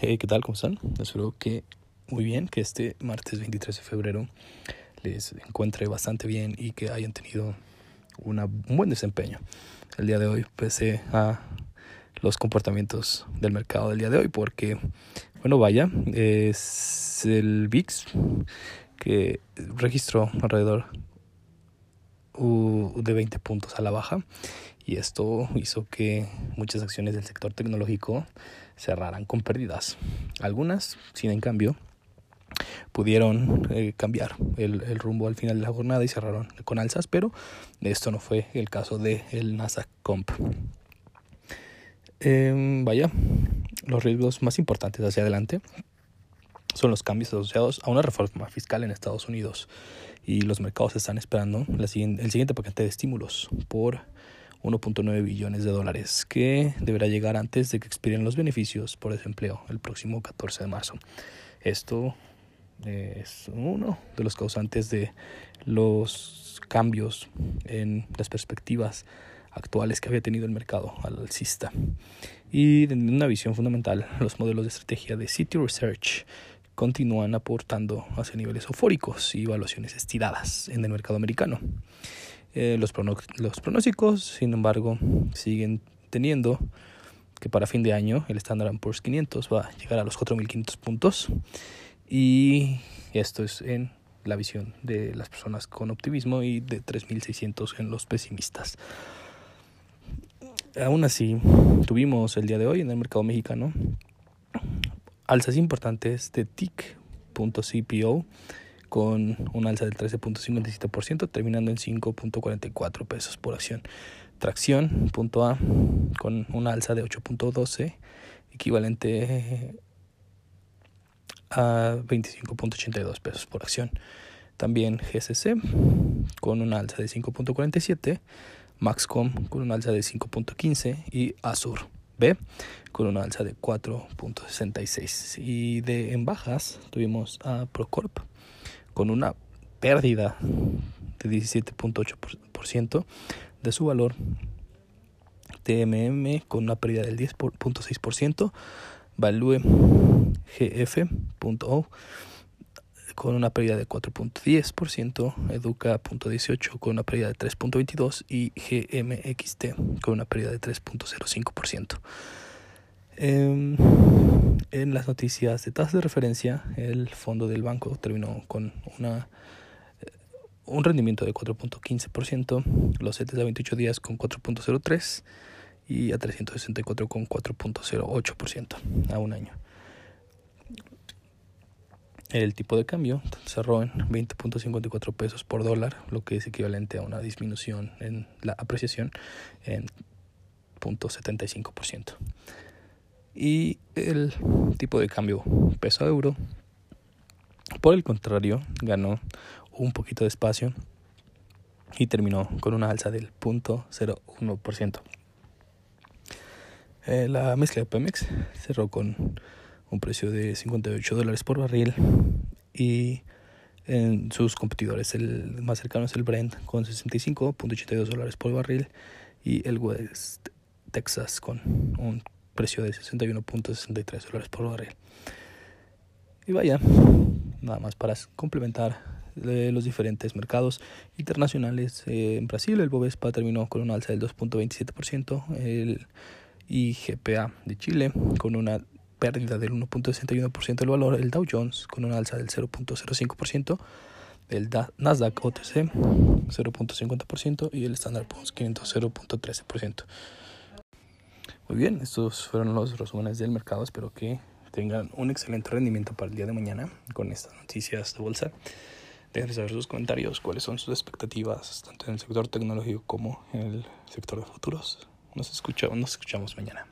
Hey, ¿qué tal? ¿Cómo están? Espero que muy bien, que este martes 23 de febrero les encuentre bastante bien y que hayan tenido una, un buen desempeño el día de hoy, pese a los comportamientos del mercado del día de hoy, porque, bueno, vaya, es el VIX que registró alrededor de 20 puntos a la baja y esto hizo que muchas acciones del sector tecnológico cerraran con pérdidas. Algunas, sin en cambio, pudieron eh, cambiar el, el, rumbo al final de la jornada y cerraron con alzas, pero esto no fue el caso del el Nasdaq Comp. Eh, vaya, los riesgos más importantes hacia adelante son los cambios asociados a una reforma fiscal en Estados Unidos y los mercados están esperando la siguiente, el siguiente paquete de estímulos por 1.9 billones de dólares que deberá llegar antes de que expiren los beneficios por desempleo el próximo 14 de marzo. Esto es uno de los causantes de los cambios en las perspectivas actuales que había tenido el mercado alcista. Y de una visión fundamental, los modelos de estrategia de City Research continúan aportando hacia niveles eufóricos y evaluaciones estiradas en el mercado americano. Eh, los, los pronósticos, sin embargo, siguen teniendo que para fin de año el Standard Poor's 500 va a llegar a los 4.500 puntos y esto es en la visión de las personas con optimismo y de 3.600 en los pesimistas. Aún así, tuvimos el día de hoy en el mercado mexicano alzas importantes de TIC.cpo con un alza del 13.57%, terminando en 5.44 pesos por acción. Tracción.a con una alza de 8.12, equivalente a 25.82 pesos por acción. También GCC con una alza de 5.47, Maxcom con una alza de 5.15 y Azur B con una alza de 4.66. Y de en bajas tuvimos a Procorp con una pérdida de 17.8% de su valor. TMM con una pérdida del 10.6%. Value GF.O con una pérdida de 4.10%, Educa.18 con una pérdida de 3.22% y GMXT con una pérdida de 3.05%. Eh, en las noticias de tasas de referencia, el fondo del banco terminó con una eh, un rendimiento de 4.15%, los CETES a 28 días con 4.03% y a 364 con 4.08% a un año. El tipo de cambio cerró en 20.54 pesos por dólar, lo que es equivalente a una disminución en la apreciación en 0.75%. Y el tipo de cambio peso euro, por el contrario, ganó un poquito de espacio y terminó con una alza del 0.01%. Eh, la mezcla de Pemex cerró con un precio de 58 dólares por barril y en sus competidores el más cercano es el Brent con 65.82 dólares por barril y el West Texas con un precio de 61.63 dólares por barril. Y vaya, nada más para complementar de los diferentes mercados internacionales. Eh, en Brasil el Bovespa terminó con un alza del 2.27%, el IGPA de Chile con una pérdida del 1.61% del valor, el Dow Jones con una alza del 0.05%, el Nasdaq OTC 0.50% y el Standard Poor's 500 0.13%. Muy bien, estos fueron los resúmenes del mercado. Espero que tengan un excelente rendimiento para el día de mañana con estas noticias de bolsa. Dejen saber sus comentarios, cuáles son sus expectativas, tanto en el sector tecnológico como en el sector de futuros. Nos, escuchamos, nos escuchamos mañana.